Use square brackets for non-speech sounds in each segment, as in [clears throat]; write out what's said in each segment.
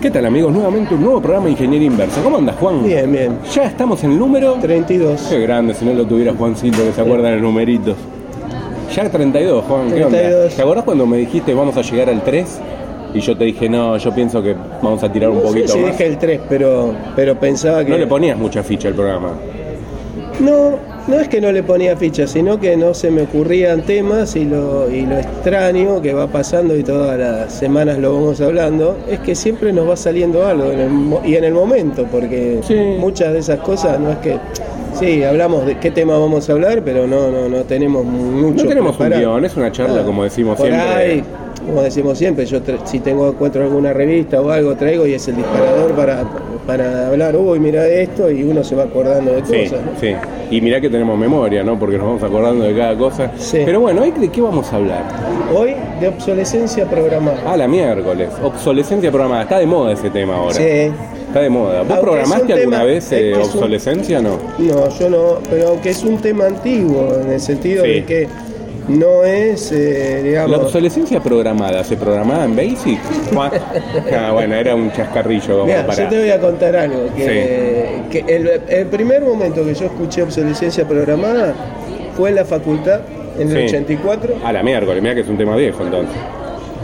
¿Qué tal amigos? Nuevamente un nuevo programa de Ingeniería Inversa. ¿Cómo andas Juan? Bien, bien. Ya estamos en el número... 32. Qué grande, si no lo tuviera Juancito, que se acuerdan los numeritos. Ya 32, Juan, ¿qué onda? 32. ¿Te acordás cuando me dijiste vamos a llegar al 3? Y yo te dije, no, yo pienso que vamos a tirar un No sé poquito si más. dije el 3, pero, pero pensaba que... No le ponías mucha ficha al programa. No, no es que no le ponía ficha, sino que no se me ocurrían temas y lo, y lo extraño que va pasando y todas las semanas lo vamos hablando, es que siempre nos va saliendo algo en el mo- y en el momento, porque Sí. muchas de esas cosas no es que... Sí, hablamos de qué tema vamos a hablar, pero no, no, no tenemos mucho No tenemos un guion, es una charla, Ah, como decimos por siempre. ahí, como decimos siempre, yo si tengo encuentro alguna revista o algo traigo y es el disparador para, para hablar, uy, mira esto y uno se va acordando de Sí, cosas. ¿no? sí. Y mirá que tenemos memoria, ¿no? Porque nos vamos acordando de cada cosa. Sí. Pero bueno, ¿hoy de qué vamos a hablar? Hoy de obsolescencia programada. Ah, la miércoles. Obsolescencia programada. Está de moda ese tema ahora. Sí. Está de moda. ¿Vos Aunque programaste alguna tema- vez eh, un- obsolescencia o no? No, yo no, pero aunque es un tema antiguo, en el sentido Sí. de que no es, eh, ¿La digamos, obsolescencia programada se programaba en Basic? Ah, bueno, era un chascarrillo como Mira, para... yo te voy a contar algo. Que, que el, el primer momento que yo escuché obsolescencia programada fue en la facultad, en el Sí. 84, A la miércoles, mira que es un tema viejo entonces.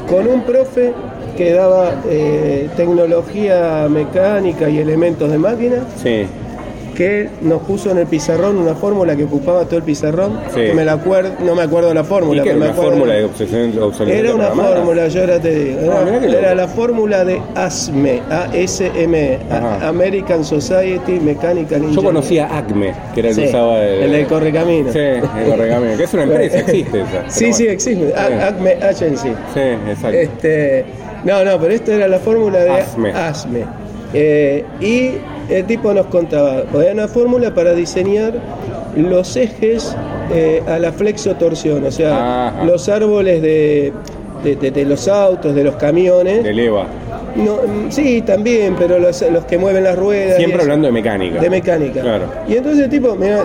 con un profe que daba eh, tecnología mecánica y elementos de máquina, Sí. Que nos puso en el pizarrón una fórmula que ocupaba todo el pizarrón, Sí. que me la acuerdo, no me acuerdo la ¿Y fórmula, era pero me una acuerdo- fórmula de obsesión- obsolescencia Era una programada? fórmula, yo ahora te digo. Era, Ah, qué loco. era la fórmula de ASME, A-S-M, Ajá. American Society Mechanical Yo Engineering. conocía Acme, que era el que usaba el... el del Correcamino. Sí, el [laughs] correcamino, que es una empresa, existe esa. Sí, sí, existe. A-. Acme Agency. Sí, exacto. Este, no, no, pero esto era la fórmula de ASME. ASME. Eh, y el tipo nos contaba, había una fórmula para diseñar los ejes eh, a la flexotorsión, o sea, Ajá. los árboles de, de- de- de los autos, de los camiones. Del EVA. No, mm, sí, también, pero los, los que mueven las ruedas. y Siempre eso. hablando de mecánica. De mecánica. Claro. Y entonces el tipo, mira,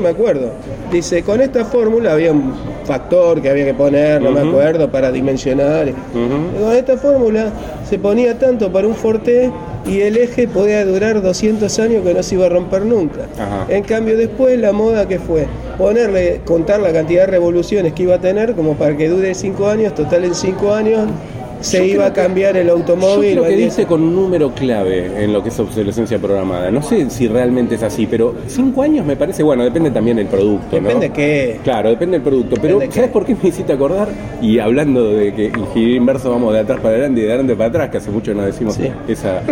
me acuerdo, dice, con esta fórmula había un factor que había que poner, no me acuerdo, para dimensionar. Con esta fórmula se ponía tanto para un Forte y el eje podía durar 200 años que no se iba a romper nunca. Ajá. En cambio después la moda que fue ponerle, contar la cantidad de revoluciones que iba a tener como para que dure 5 años, total en 5 años se Yo iba a creo cambiar el Yo automóvil. creo o que dice con un número clave en lo que es obsolescencia programada. No sé si realmente es así, pero cinco años me parece, bueno, depende también del producto, ¿no? Depende qué. Claro, depende del producto. Pero Depende ¿sabes qué. por qué me hiciste acordar? Y hablando de que ingeniería inverso vamos de atrás para adelante y de adelante para atrás, que hace mucho no decimos Sí. esa.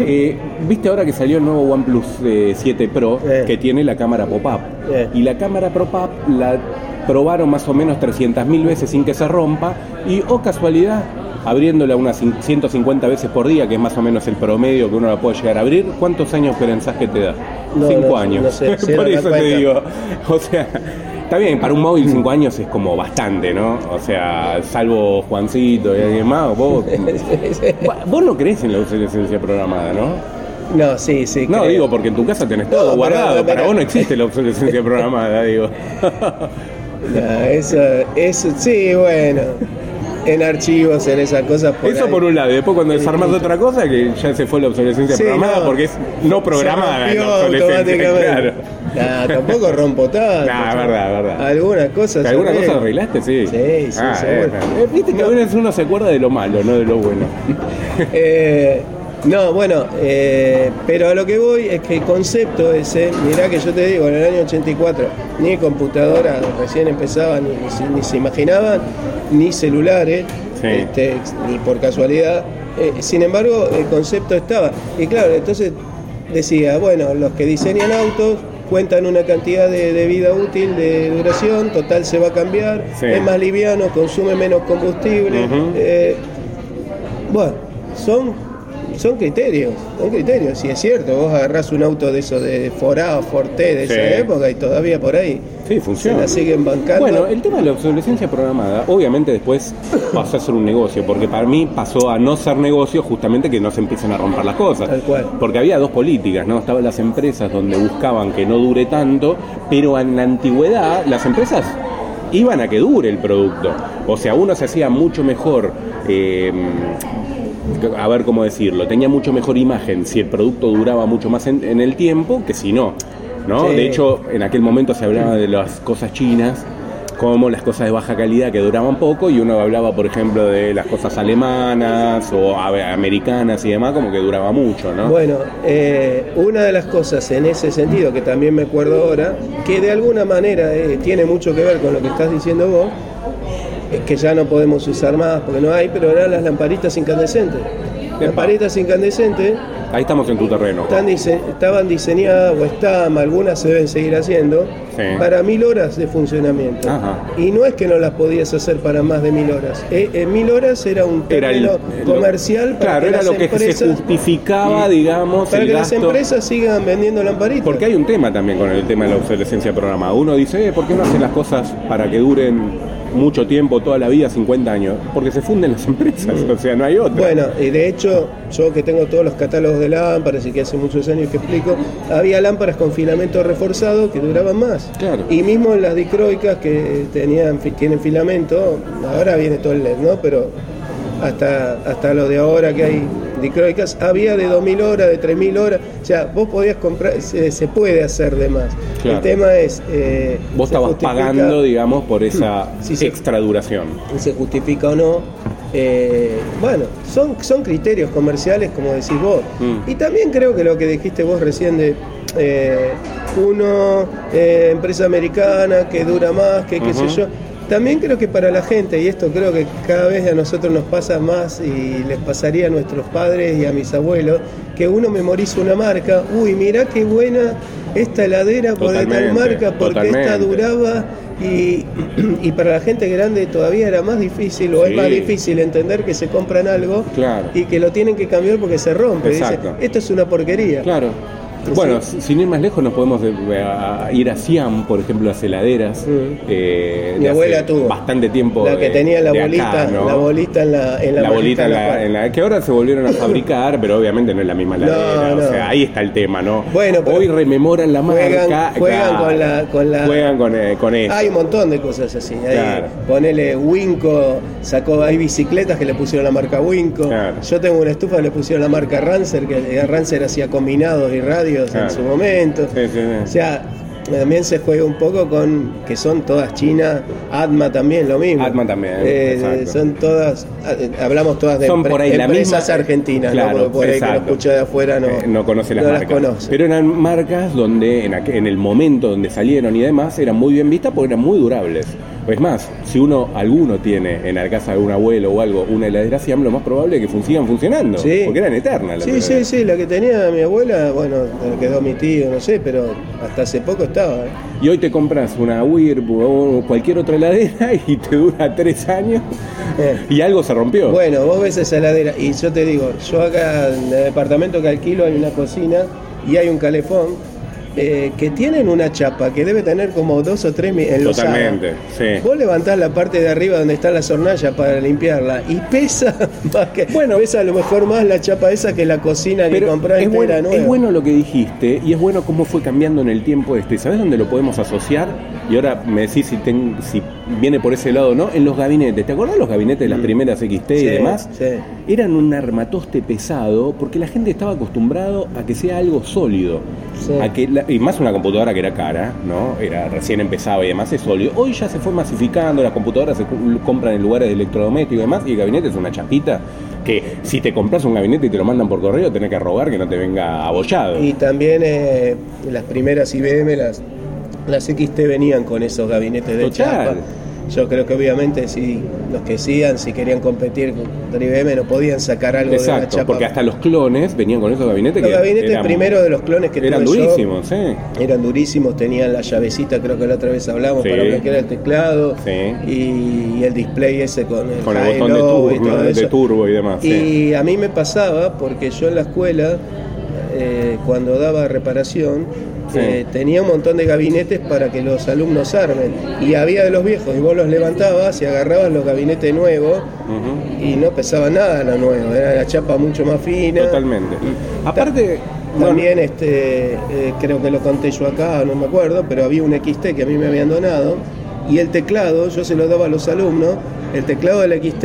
Eh, Viste ahora que salió el nuevo OnePlus eh, 7 Pro Eh. que tiene la cámara pop-up. Y la cámara pop-up la probaron más o menos 300.000 veces sin que se rompa. Y, oh casualidad, abriéndola unas cin- 150 veces por día, que es más o menos el promedio que uno la puede llegar a abrir, ¿cuántos años pensás que te da? No, cinco no, años. no sé, [laughs] cero por eso te digo. O sea, está bien, para un móvil cinco años es como bastante, ¿no? O sea, salvo Juancito y alguien más, vos, [laughs] vos no crees en la obsolescencia programada, ¿no? No, sí, sí. No, creo. digo, porque en tu casa tenés todo guardado. Para pero- vos no existe la obsolescencia [laughs] programada, digo. No, eso, eso, sí, bueno. En archivos, en esas cosas. Por Eso ahí. por un lado. Y después cuando desarmas otra cosa, que ya se fue la obsolescencia Sí, programada, no. porque es no programada la obsolescencia. Claro. Nah, tampoco rompo [laughs] tanto. Nah, verdad, verdad. Algunas cosas. ¿Alguna cosa arreglaste? Sí. Sí, sí, Ah, seguro. eh, eh, Viste que a veces uno se acuerda de lo malo, no de lo bueno. [laughs] Eh, no, bueno, eh, pero a lo que voy es que el concepto ese, mirá que yo te digo, en el año 84, ni computadora recién empezaban, ni, ni se- ni se imaginaban, ni celulares, Sí. este, ni por casualidad. Eh, sin embargo, el concepto estaba. Y claro, entonces decía, bueno, los que diseñan autos cuentan una cantidad de, de vida útil, de duración, total se va a cambiar, Sí. es más liviano, consume menos combustible. Eh, bueno, son, son criterios, son criterios. Si es cierto, vos agarrás un auto de esos de Forá o Forte de Sí. esa época y todavía por ahí Sí, se funciona. la siguen bancando. Bueno, el tema de la obsolescencia programada, obviamente después pasó a ser un negocio, porque para mí pasó a no ser negocio justamente que no se empiecen a romper las cosas. Tal cual. Porque había dos políticas, ¿no? Estaban las empresas donde buscaban que no dure tanto, pero en la antigüedad las empresas iban a que dure el producto. O sea, uno se hacía mucho mejor. eh, a ver cómo decirlo, tenía mucho mejor imagen si el producto duraba mucho más en, en el tiempo que si no. ¿no? Sí. De hecho, en aquel momento se hablaba de las cosas chinas como las cosas de baja calidad que duraban poco y uno hablaba, por ejemplo, de las cosas alemanas o americanas y demás, como que duraba mucho, ¿no? Bueno, eh, una de las cosas en ese sentido que también me acuerdo ahora, que de alguna manera eh, tiene mucho que ver con lo que estás diciendo vos, que ya no podemos usar más porque no hay, pero eran las lamparitas incandescentes. Lamparitas incandescentes Ahí estamos en tu terreno. están dise- estaban diseñadas o están, algunas se deben seguir haciendo, Sí. para mil horas de funcionamiento. Ajá. Y no es que no las podías hacer para más de mil horas. Eh, eh, mil horas era un término lo- comercial para claro, que era las lo que se empresas- justificaba, digamos, para el que las empresas sigan vendiendo lamparitas. Porque hay un tema también con el tema de la obsolescencia programada. Uno dice, eh, ¿por qué no hacen las cosas para que duren mucho tiempo, toda la vida, 50 años? Porque se funden las [laughs] empresas, o sea, no hay otra. Bueno, y de hecho, yo que tengo todos los catálogos de lámparas y que hace muchos años que explico, había lámparas con filamento reforzado que duraban más. Claro. Y mismo las dicroicas que tenían, tienen filamento, ahora viene todo el LED, ¿no? Pero hasta, hasta lo de ahora que hay dicroicas, había de 2.000 horas, de 3.000 horas, o sea, vos podías comprar, se, se puede hacer de más. Claro. El tema es... eh, Vos se estabas pagando, digamos, por esa Sí, sí. extra duración. se justifica o no. Eh, bueno, son, son criterios comerciales, como decís vos. Mm. Y también creo que lo que dijiste vos recién de eh, uno, eh, empresa americana, que dura más, que qué Ujú. sé yo. También creo que para la gente, y esto creo que cada vez a nosotros nos pasa más y les pasaría a nuestros padres y a mis abuelos, que uno memoriza una marca, uy, mirá qué buena esta heladera por de tal marca, porque esta totalmente. duraba y, [clears throat] y para la gente grande todavía era más difícil o Sí. es más difícil entender que se compran algo Claro. y que lo tienen que cambiar porque se rompe. Dice, Exacto. esto es una porquería. Claro. Bueno, sin ir más lejos nos podemos eh, ir a Siam, por ejemplo, las heladeras. Mm. eh, Mi abuela tuvo. Bastante tiempo. La que de- tenía la acá, bolita, ¿no? la bolita en la, en la, la bolita en la en la- que ahora se volvieron a fabricar, pero obviamente no es la misma heladera. no. O sea, ahí está el tema, ¿no? Bueno, pero Hoy rememoran la juegan- marca. juegan claro. con la- con la- Juegan con, eh, con eso. Hay un montón de cosas así. Claro. Ponele Winco, sacó, hay bicicletas que le pusieron la marca Winco. Claro. Yo tengo una estufa que le pusieron la marca Rancer, que eh, Rancer hacía combinados y Claro. en su momento. Sí, sí, sí. O sea, también se juega un poco con que son todas chinas, Atma también lo mismo. Atma también, Eh, son todas, eh, hablamos todas de Son por ahí la empresas misma- argentinas, Claro, por ahí que lo escucha de afuera no, Eh, no conoce las no marcas. conoce. Pero eran marcas donde en, aqu- en el momento donde salieron y demás eran muy bien vistas porque eran muy durables. Es más, si uno, alguno tiene en la casa de algún abuelo o algo una heladera Siam, lo más probable es que fun- sigan funcionando. Sí. Porque eran eternas las Sí, sí, sí, la que tenía mi abuela, bueno, la quedó mi tío, no sé, pero hasta hace poco estaba. ¿eh? Y hoy te compras una Whirlpool o cualquier otra heladera [laughs] y te dura tres años Eh. y algo se rompió. Bueno, vos ves esa heladera y yo te digo, yo acá en el departamento que alquilo hay una cocina y hay un calefón eh, que tienen una chapa que debe tener como dos o tres enlosadas. Totalmente, sí. Vos levantás la parte de arriba donde está la hornalla para limpiarla y pesa [laughs] más que. Bueno. pesa a lo mejor más la chapa esa que la cocina que compraste es bueno, nueva. es bueno lo que dijiste y es bueno cómo fue cambiando en el tiempo este. ¿Sabes dónde lo podemos asociar? Y ahora me decís si, ten- si viene por ese lado o no. En los gabinetes. ¿Te acordás los gabinetes de las primeras XT y Mm. Sí, demás? sí. Eran un armatoste pesado porque la gente estaba acostumbrado a que sea algo sólido. Sí. A que la- y más una computadora que era cara, ¿no? Era recién empezaba y demás es sólido. Hoy ya se fue masificando, las computadoras se compran en lugares de electrodomésticos y demás, y el gabinete es una chapita que si te compras un gabinete y te lo mandan por correo, tenés que robar que no te venga abollado. Y también eh, las primeras IBM, las, las XT venían con esos gabinetes de Total. chapa. Yo creo que obviamente si los que sigan, si querían competir contra IBM, no podían sacar algo de la Exacto, chapa. porque hasta los clones venían con esos gabinetes los que gabinetes eran, primero de los clones que eran tuve yo, durísimos, sí. eran durísimos, tenían la llavecita, creo que la otra vez hablamos, Sí. para bloquear el teclado Sí. y, el display ese con el, Con el botón de low y turbo, todo de eso. turbo y demás. sí. Y a mí me pasaba, porque yo en la escuela, eh, cuando daba reparación, Sí. eh, tenía un montón de gabinetes para que los alumnos armen. Y había de los viejos, y vos los levantabas y agarrabas los gabinetes nuevos y no pesaba nada lo nuevo, era la chapa mucho más fina. Totalmente. Aparte, También este, eh, creo que lo conté yo acá, no me acuerdo, pero había un XT que a mí me habían donado y el teclado, yo se lo daba a los alumnos, el teclado del XT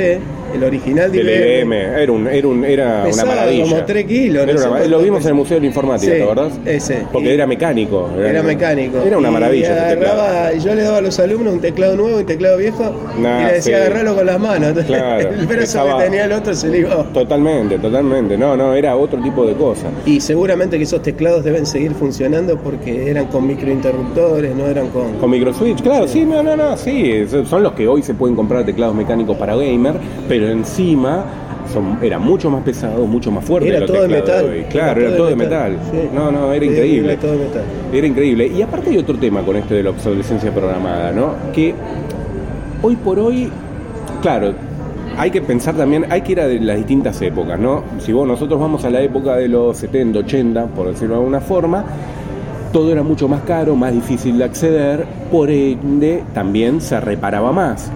el original de Del IBM. Era, un, era, un, era una maravilla. como 3 kilos, no una- lo vimos en el Museo de la Informática, Sí, ¿te acordás? ese. Porque Y- era mecánico. Era mecánico. Era una maravilla. ese agarraba, yo le daba a los alumnos un teclado nuevo y un teclado viejo Nah, y le decía sí. agarrarlo con las manos. [laughs] Claro, el brazo que tenía el otro se iba. Totalmente, totalmente. No, no, era otro tipo de cosa. Y seguramente que esos teclados deben seguir funcionando porque eran con microinterruptores, no eran con... Con microswitch, claro, sí, no, no, no, sí, son los que hoy se pueden comprar teclados mecánicos para gamer, pero encima son, era mucho más pesado, mucho más fuerte Era todo de metal. hoy. Claro, era, todo de metal. Sí. No, no, era Sí, increíble. Era todo de metal. Era increíble. Y aparte hay otro tema con esto de la obsolescencia programada, ¿no? Que hoy por hoy, claro, hay que pensar también, hay que ir a las distintas épocas, ¿no? Si vos, nosotros vamos a la época de los 70, 80, por decirlo de alguna forma, todo era mucho más caro, más difícil de acceder, por ende también se reparaba más.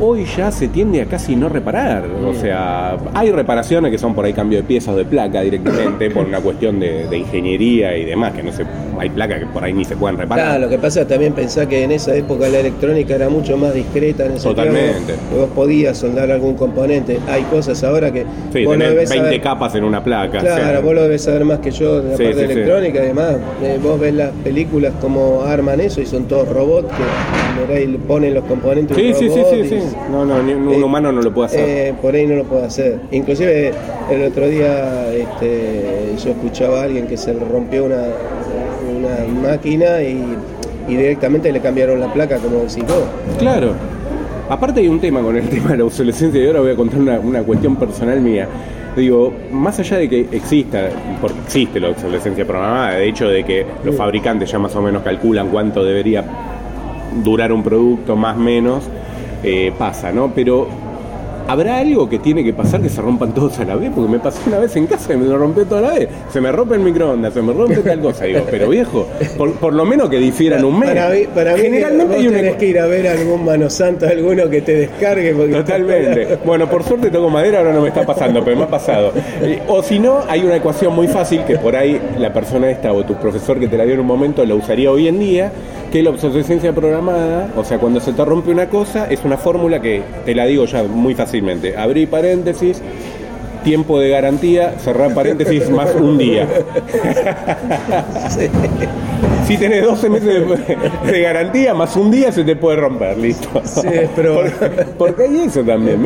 Hoy ya se tiende a casi no reparar, o sea, hay reparaciones que son por ahí cambio de piezas o de placa directamente por una cuestión de, de ingeniería y demás, que no se, hay placas que por ahí ni se pueden reparar. Claro, lo que pasa es también pensar que en esa época la electrónica era mucho más discreta en ese Totalmente. tiempo, que vos podías soldar algún componente. Hay cosas ahora que Sí, vos lo tenés debes 20 saber. capas en una placa. Claro, o sea, vos lo debes saber más que yo de la Sí, parte sí, electrónica y demás. Eh, vos ves las películas como arman eso y son todos robots que por ahí ponen los componentes. Sí, sí, sí. No, no, ni un Eh, humano no lo puede hacer. Eh, por ahí no lo puedo hacer. Inclusive el otro día este, yo escuchaba a alguien que se le rompió una, una máquina y, y directamente le cambiaron la placa, como decís vos. Claro. Aparte hay un tema con el [laughs] tema de la obsolescencia y ahora voy a contar una, una cuestión personal mía. Digo, más allá de que exista, porque existe la obsolescencia programada, de hecho de que los fabricantes ya más o menos calculan cuánto debería durar un producto, más o menos, eh, pasa, ¿no? Pero ¿habrá algo que tiene que pasar que se rompan todos a la vez? Porque me pasó una vez en casa y me lo rompió toda la vez. Se me rompe el microondas, se me rompe tal cosa. Digo, pero viejo, por, por lo menos que difieran un mes. Para mí, para mí Generalmente hay una tenés que ir a ver algún mano santo, alguno que te descargue. Porque Totalmente. Bueno, por suerte toco madera, ahora no me está pasando, pero me ha pasado. Eh, O si no, hay una ecuación muy fácil que por ahí la persona esta o tu profesor que te la dio en un momento la usaría hoy en día, que la obsolescencia programada, o sea, cuando se te rompe una cosa, es una fórmula que te la digo ya muy fácilmente. Abrí paréntesis, tiempo de garantía, cerrar paréntesis más un día. Si tenés 12 meses de, de garantía, más un día se te puede romper, listo. Sí, es probable. Porque, porque hay eso también.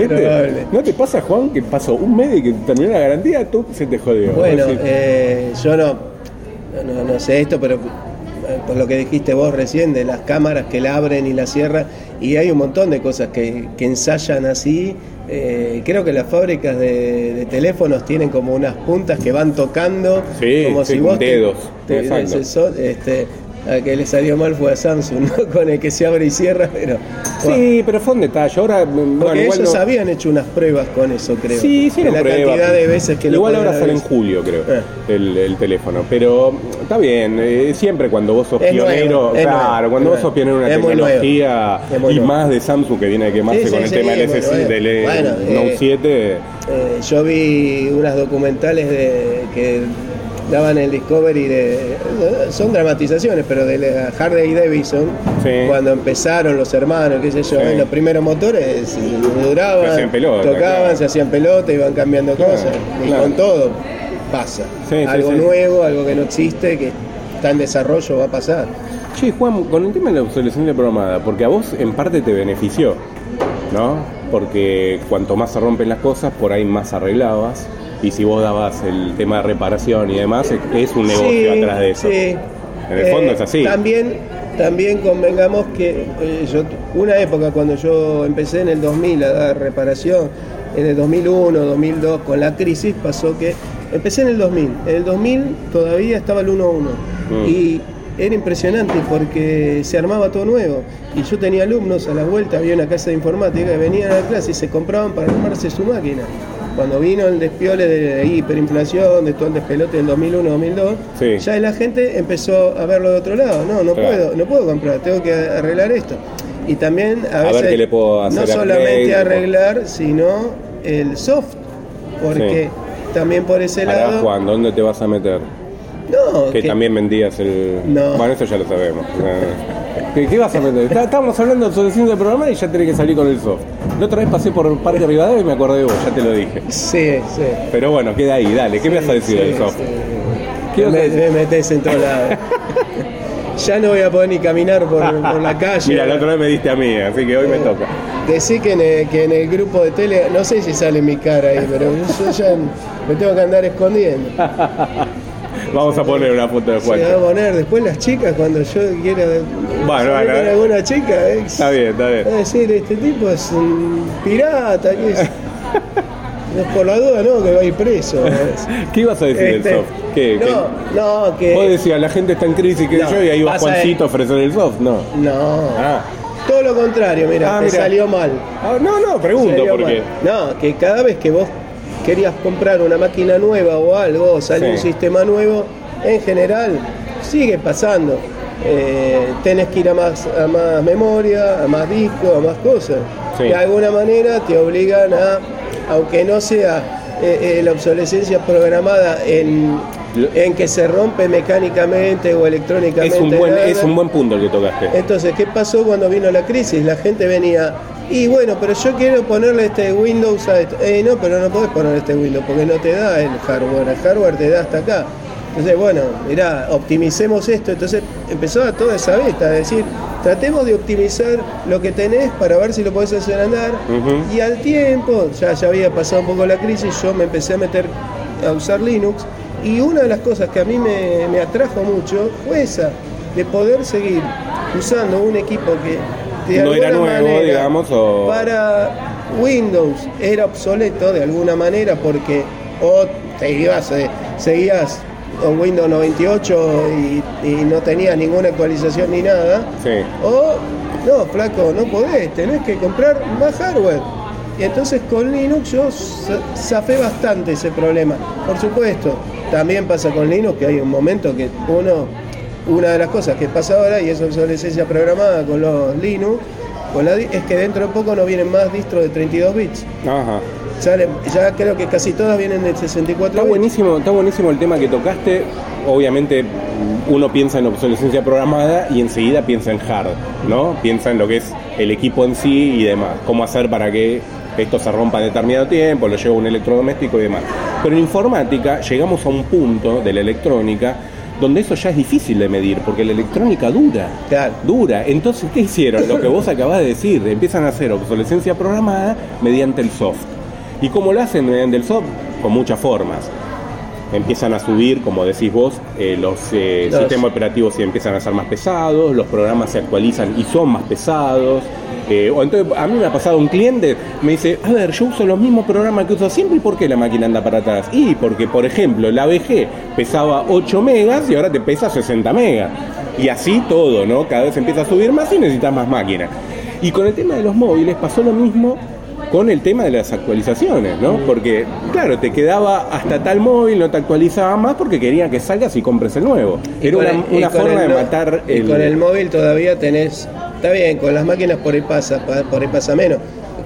¿No te pasa, Juan, que pasó un mes y que terminó la garantía, tú se te jodió? Bueno, eh, yo no, no, no sé esto, pero por lo que dijiste vos recién, de las cámaras que la abren y la cierran, y hay un montón de cosas que, que ensayan así. Eh, creo que las fábricas de, de teléfonos tienen como unas puntas que van tocando, Sí, como sí, si vos te- dedos, te- son- este, a que le salió mal fue a Samsung, [laughs] ¿no? con el que se abre y cierra, pero sí, pero fue un detalle. Ahora, bueno, porque igual ellos no- habían hecho unas pruebas con eso, creo. Sí, hicieron la pruebas. cantidad de veces que Igual ahora sale en julio, creo, Eh. el, el teléfono. Pero está bien, eh, siempre cuando vos sos Es pionero, nuevo, claro, nuevo, cuando vos sos pionero en una tecnología y más de Samsung que viene a quemarse Sí, con sí, el sí, tema del, bueno, S6 bueno. del eh, Bueno, Note eh, 7. Eh, yo vi unas documentales de que daban el Discovery de son dramatizaciones, pero de la Harley Davidson Sí. cuando empezaron los hermanos, qué sé yo, Sí. en los primeros motores eh, duraban, Se hacían pelota, tocaban, claro. se hacían pelota, iban cambiando Claro, cosas. Y claro. con todo pasa. Sí, algo nuevo, algo que no existe, que está en desarrollo, va a pasar. Che, Juan, con el tema de la obsolescencia programada, porque a vos en parte te benefició, ¿no? Porque cuanto más se rompen las cosas, por ahí más arreglabas. Y si vos dabas el tema de reparación y demás, es- un negocio Sí, atrás de eso. sí. En el fondo Eh, es así. También, también convengamos que eh, yo, una época cuando yo empecé en el 2000 a dar reparación, en el 2001, 2002, con la crisis, pasó que empecé en el 2000. En el 2000 todavía estaba el 1-1. Mm. Y era impresionante porque se armaba todo nuevo. Y yo tenía alumnos a la vuelta, había una casa de informática, que venían a la clase y se compraban para armarse su máquina. Cuando vino el despiole de hiperinflación, de todo el despelote del 2001-2002, Sí. ya la gente empezó a verlo de otro lado. No, no Claro. puedo, no puedo comprar, tengo que arreglar esto. Y también a, A ver veces qué le puedo hacer no solamente Play, arreglar, sino el soft, porque también por ese Pará, lado. Juan, ¿dónde te vas a meter? No, Que que- también vendías el... No. Bueno, eso ya lo sabemos. [laughs] ¿Qué, qué vas a aprender? Está- Estábamos hablando de obsolescencia de programar y ya tenés que salir con el soft. La otra vez pasé por Parque Rivadavia y me acordé de vos, ya te lo dije. Sí, sí. Pero bueno, queda ahí, dale, ¿qué me vas a decir Sí, del soft? sí. ¿Qué a me, me metes en todos lados. [laughs] ya no voy a poder ni caminar por, por la calle. Mira, la otra vez me diste a mí, así que hoy me toca. Decí que en, el, que en el grupo de tele, no sé si sale mi cara ahí, pero yo ya me tengo que andar escondiendo. [laughs] [laughs] Vamos a poner una foto de Se va a poner después las chicas cuando yo quiera Bueno, eh. alguna chica. eh, Está bien, está bien. Va a decir, este tipo es un pirata. ¿qué es? [laughs] No, por la duda, no, que va a ir preso. [laughs] ¿Qué ibas a decir Este, del soft? ¿Qué, qué? no, no, que. Vos decías, la gente está en crisis, que No, yo, y ahí va Juancito a ofrecer el soft. No. No. Ah. Todo lo contrario, mira, Ah, te mira. salió mal. Ah, no, no, pregunto por qué. No, que cada vez que vos querías comprar una máquina nueva o algo, o sale Sí. un sistema nuevo, en general sigue pasando. Eh, tenés que ir a más, a más memoria, a más disco, a más cosas. Sí. De alguna manera te obligan a, aunque no sea eh, eh, la obsolescencia programada en, en que se rompe mecánicamente o electrónicamente. Es un, buen, nada. es un buen punto el que tocaste. Entonces, ¿qué pasó cuando vino la crisis? La gente venía, y bueno, pero yo quiero ponerle este Windows a esto. Eh, no, pero no podés poner este Windows porque no te da el hardware, el hardware te da hasta acá. Entonces, bueno, mirá, optimicemos esto. Entonces empezó a toda esa beta, es decir, tratemos de optimizar lo que tenés para ver si lo podés hacer andar. Y al tiempo, ya, ya había pasado un poco la crisis, yo me empecé a meter a usar Linux. Y una de las cosas que a mí me, me atrajo mucho fue esa, de poder seguir usando un equipo que de No era nuevo, manera, digamos, o- para Windows era obsoleto de alguna manera porque o te ibas, eh, seguías con Windows 98 y, y no tenías ninguna actualización ni nada, Sí. o no, flaco, no podés, tenés que comprar más hardware. Y entonces con Linux yo za- zafé bastante ese problema. Por supuesto, también pasa con Linux que hay un momento que uno, una de las cosas que pasa ahora, y es obsolescencia programada con los Linux, con la es que dentro de poco no vienen más distros de 32 bits. Ajá. Sale- ya creo que casi todas vienen de 64 Está bits. buenísimo, está buenísimo el tema que tocaste. Obviamente uno piensa en obsolescencia programada y enseguida piensa en hard, ¿no? Piensa en lo que es el equipo en sí y demás. Cómo hacer para que esto se rompa en determinado tiempo, lo lleva un electrodoméstico y demás. Pero en informática llegamos a un punto de la electrónica donde eso ya es difícil de medir, porque la electrónica dura. Claro. Dura. Entonces, ¿qué hicieron? Lo que vos acabás de decir, empiezan a hacer obsolescencia programada mediante el soft. ¿Y cómo lo hacen mediante el soft? Con muchas formas. Empiezan a subir, como decís vos, eh, los eh, Los- sistemas operativos se empiezan a ser más pesados, los programas se actualizan y son más pesados. Eh, o entonces, a mí me ha pasado un cliente, me dice, a ver, yo uso los mismos programas que uso siempre, ¿y por qué la máquina anda para atrás? Y porque, por ejemplo, la ABG pesaba 8 megas y ahora te pesa 60 megas. Y así todo, ¿no? Cada vez empieza a subir más y necesitas más máquina. Y con el tema de los móviles pasó lo mismo con el tema de las actualizaciones, ¿no? Porque, claro, te quedaba hasta tal móvil, no te actualizaba más porque querían que salgas y compres el nuevo. Era una, el- una forma el de matar y el... con el móvil todavía tenés. Está bien, con las máquinas por ahí pasa, pa- por ahí pasa menos.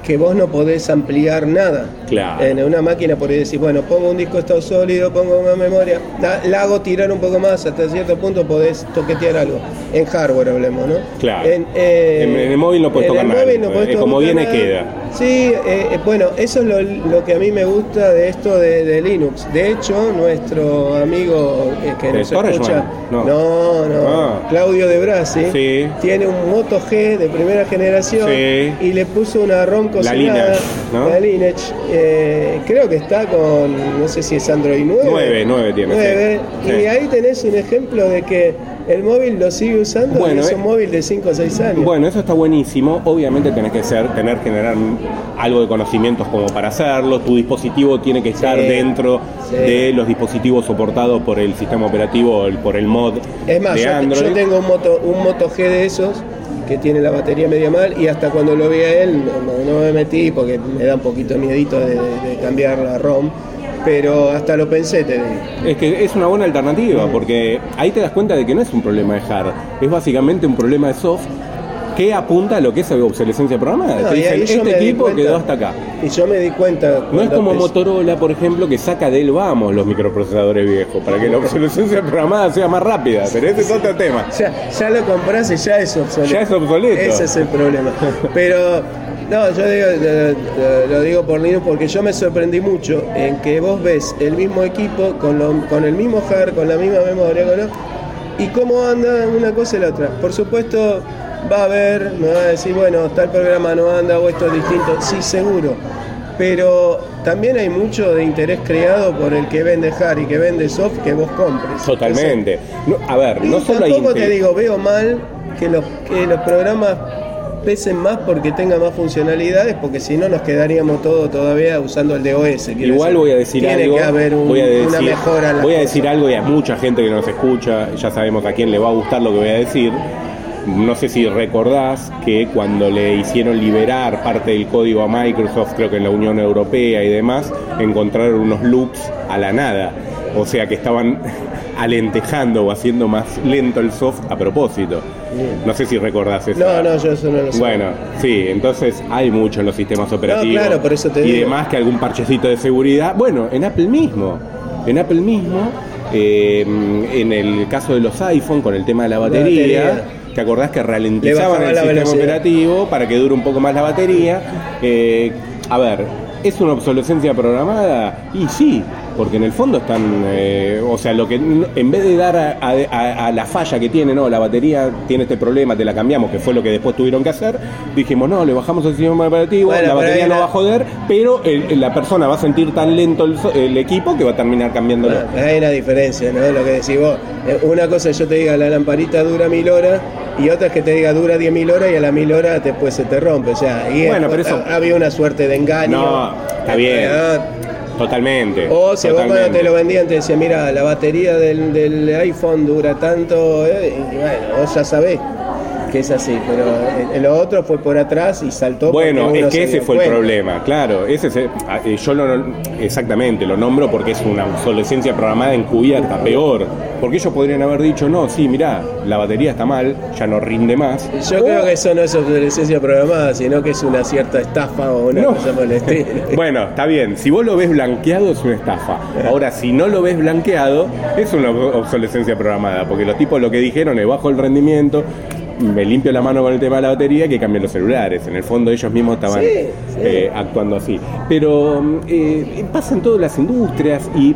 Que vos no podés ampliar nada. Claro. En una máquina por ahí decís, bueno, pongo un disco estado sólido, pongo más memoria, la, la hago tirar un poco más, hasta cierto punto podés toquetear algo. En hardware hablemos, ¿no? Claro. En, eh, En- en el móvil no podés en tocar el nada, móvil no eh, podés como tocar viene, nada. queda. Sí, eh, eh, bueno, eso es lo, lo que a mí me gusta de esto de, de Linux. De hecho, nuestro amigo eh, que ¿De nos escucha? No. no, no, Ah. Claudio de Brasi, Sí. tiene un Moto G de primera generación Sí. y le puso una ROM cocinada, Lineage, ¿no? la Lineage. Eh, creo que está con, no sé si es Android 9. Nueve, nueve tiene, Nueve. sí. Y Sí. ahí tenés un ejemplo de que el móvil lo sigue usando Bueno, es eh. un móvil de 5 o 6 años. Bueno, eso está buenísimo. Obviamente tenés que ser, tener generar algo de conocimientos como para hacerlo. Tu dispositivo tiene que estar Sí, dentro sí. de los dispositivos soportados por el sistema operativo, el- por el mod Es más, de yo, Android. yo tengo un moto, un Moto G de esos que tiene la batería media mal y hasta cuando lo vi a él no, no me metí porque me da un poquito miedito de cambiar la ROM, pero hasta lo pensé, te digo. Es que es una buena alternativa, porque ahí te das cuenta de que no es un problema de hard, es básicamente un problema de soft ¿Qué apunta a lo que es obsolescencia programada? No, Te dicen, este equipo cuenta- quedó hasta acá. Y yo me di cuenta. No es como Motorola, por ejemplo, que saca del vamos los microprocesadores viejos para que la obsolescencia programada sea más rápida. Pero ese es otro tema. Ya, ya lo compras y ya es obsoleto. Ya es obsoleto. Ese es el problema. Pero, no, yo digo, lo digo por Linux porque yo me sorprendí mucho en que vos ves el mismo equipo con, lo- con el mismo hardware, con la misma memoria, con lo- y cómo anda una cosa y la otra. Por supuesto, va a haber, me va a decir, bueno, tal programa no anda o esto es distinto. Sí, seguro. Pero también hay mucho de interés creado por el que vende hard y que vende soft que vos compres. Totalmente. No, a ver, Y no solo hay tampoco te digo, veo mal que los, que los programas pesen más porque tengan más funcionalidades, porque si no nos quedaríamos todos todavía usando el DOS. Igual decir. voy a decir Tiene algo. que haber un- voy a decir, una mejora voy a cosas. decir algo y a mucha gente que nos escucha, ya sabemos a quién le va a gustar lo que voy a decir. No sé si recordás que cuando le hicieron liberar parte del código a Microsoft, creo que en la Unión Europea y demás, encontraron unos loops a la nada. O sea que estaban [laughs] alentejando o haciendo más lento el soft a propósito. No sé si recordás eso. No, no, yo eso no lo sé. Bueno, sí, entonces hay mucho en los sistemas operativos. claro, por eso te y digo. demás que algún parchecito de seguridad. Bueno, en Apple mismo. En Apple mismo, eh, en el caso de los iPhone, con el tema de la batería, batería. ¿Te acordás que Le ralentizaban el sistema velocidad. operativo para que dure un poco más la batería? Eh, a ver, ¿es una obsolescencia programada? Y sí, porque en el fondo están, eh, o sea, lo que en vez de dar a, a- a- a la falla que tiene, no, la batería tiene este problema, te la cambiamos, que fue lo que después tuvieron que hacer, dijimos, no, le bajamos el sistema operativo, Bueno, la batería no va a joder, pero el- la persona va a sentir tan lento el, el equipo que va a terminar cambiándolo. Bueno, hay una diferencia, ¿no? Lo que decís vos. Eh, Una cosa yo te diga la lamparita dura mil horas y otra es que te diga dura diez mil horas y a las mil horas después se te rompe. O sea, y Bueno, pero eso- ha- había una suerte de engaño. No, está bien. Ah, Totalmente. O si vos cuando totalmente. te lo vendían te decía, mira, la batería del, del iPhone dura tanto, eh, y bueno, vos ya sabés que es así, pero eh, lo otro fue por atrás y saltó. Bueno, es que se ese fue el problema, claro. Ese es el- ah, eh, yo lo, exactamente lo nombro porque es una obsolescencia programada encubierta, peor. Porque ellos podrían haber dicho, no, sí, mirá, la batería está mal, ya no rinde más. Yo creo que eso no es obsolescencia programada, sino que es una cierta estafa o una No. cosa [laughs] estilo. Bueno, está bien, si vos lo ves blanqueado es una estafa. Ahora, si no lo ves blanqueado, es una obsolescencia programada, porque los tipos lo que dijeron es bajo el rendimiento, me limpio la mano con el tema de la batería, que cambien los celulares. En el fondo ellos mismos estaban Sí, sí. eh, actuando así. Pero mm, eh, pasa en todas las industrias y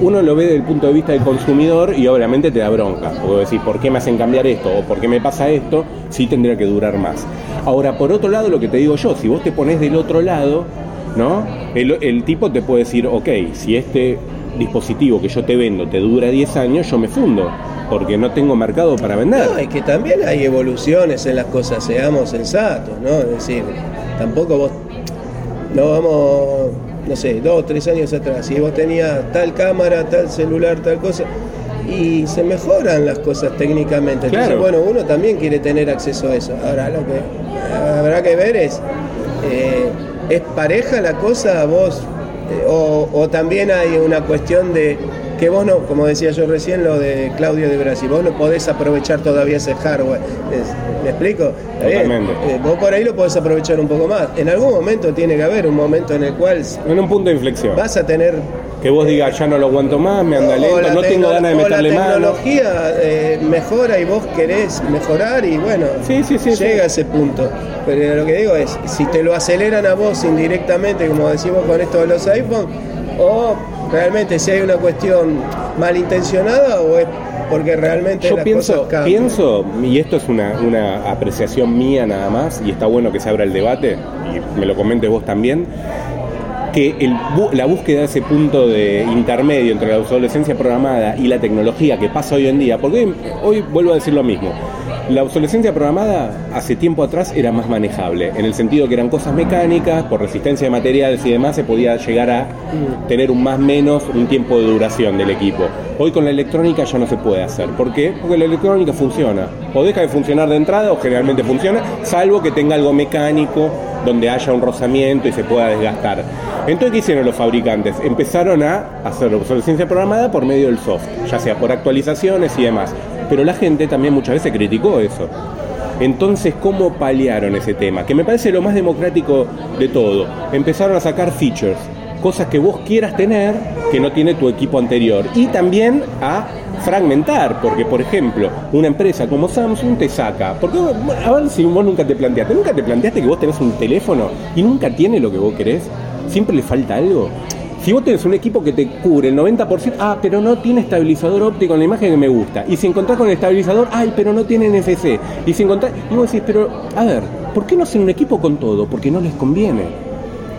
uno lo ve desde el punto de vista del consumidor y obviamente te da bronca. Porque decir, ¿por qué me hacen cambiar esto? ¿O por qué me pasa esto? Sí tendría que durar más. Ahora, por otro lado, lo que te digo yo, si vos te pones del otro lado, ¿no? El, el tipo te puede decir, ok, si este dispositivo que yo te vendo te dura 10 años, yo me fundo, porque no tengo mercado para vender. No, es que también hay evoluciones en las cosas, seamos sensatos, ¿no? Es decir, tampoco vos, no vamos, no sé, dos, tres años atrás, si vos tenías tal cámara, tal celular, tal cosa, y se mejoran las cosas técnicamente. Entonces, Claro. bueno, uno también quiere tener acceso a eso. Ahora, lo que habrá que ver es, eh, ¿es pareja la cosa vos? Eh, o, o también hay una cuestión de que vos no, como decía yo recién, lo de Claudio de Brasil, vos no podés aprovechar todavía ese hardware. ¿Me explico? Totalmente. Eh, vos por ahí lo podés aprovechar un poco más. En algún momento tiene que haber un momento en el cual En un punto de inflexión. vas a tener Que vos digas, ya no lo aguanto más, me anda lento, la no tengo ganas de meterle la mano. tecnología eh, mejora y vos querés mejorar y bueno, Sí, sí, sí, llega a ese punto. Pero lo que digo es, si te lo aceleran a vos indirectamente, como decimos con esto de los iPhones, o realmente si hay una cuestión malintencionada o es porque realmente Yo las pienso, cosas pienso, y esto es una, una apreciación mía nada más, y está bueno que se abra el debate, y me lo comentes vos también, que la búsqueda de ese punto de intermedio entre la obsolescencia programada y la tecnología que pasa hoy en día, porque hoy, hoy vuelvo a decir lo mismo, la obsolescencia programada hace tiempo atrás era más manejable, en el sentido que eran cosas mecánicas, por resistencia de materiales y demás, se podía llegar a tener un más menos un tiempo de duración del equipo. Hoy con la electrónica ya no se puede hacer. ¿Por qué? Porque la electrónica funciona. O deja de funcionar de entrada o generalmente funciona, salvo que tenga algo mecánico donde haya un rozamiento y se pueda desgastar. Entonces, ¿qué hicieron los fabricantes? Empezaron a hacer obsolescencia programada por medio del software, ya sea por actualizaciones y demás. Pero la gente también muchas veces criticó eso. Entonces, ¿cómo paliaron ese tema? Que me parece lo más democrático de todo. Empezaron a sacar features, cosas que vos quieras tener que no tiene tu equipo anterior. Y también a fragmentar, porque por ejemplo, una empresa como Samsung te saca, porque a ver si vos nunca te planteaste, nunca te planteaste que vos tenés un teléfono y nunca tiene lo que vos querés, siempre le falta algo. Si vos tenés un equipo que te cubre el 90%, ah, pero no tiene estabilizador óptico en la imagen que me gusta. Y si encontrás con el estabilizador, ay, pero no tiene NFC. Y si encontrás, y vos decís, pero, a ver, ¿por qué no hacen un equipo con todo? Porque no les conviene.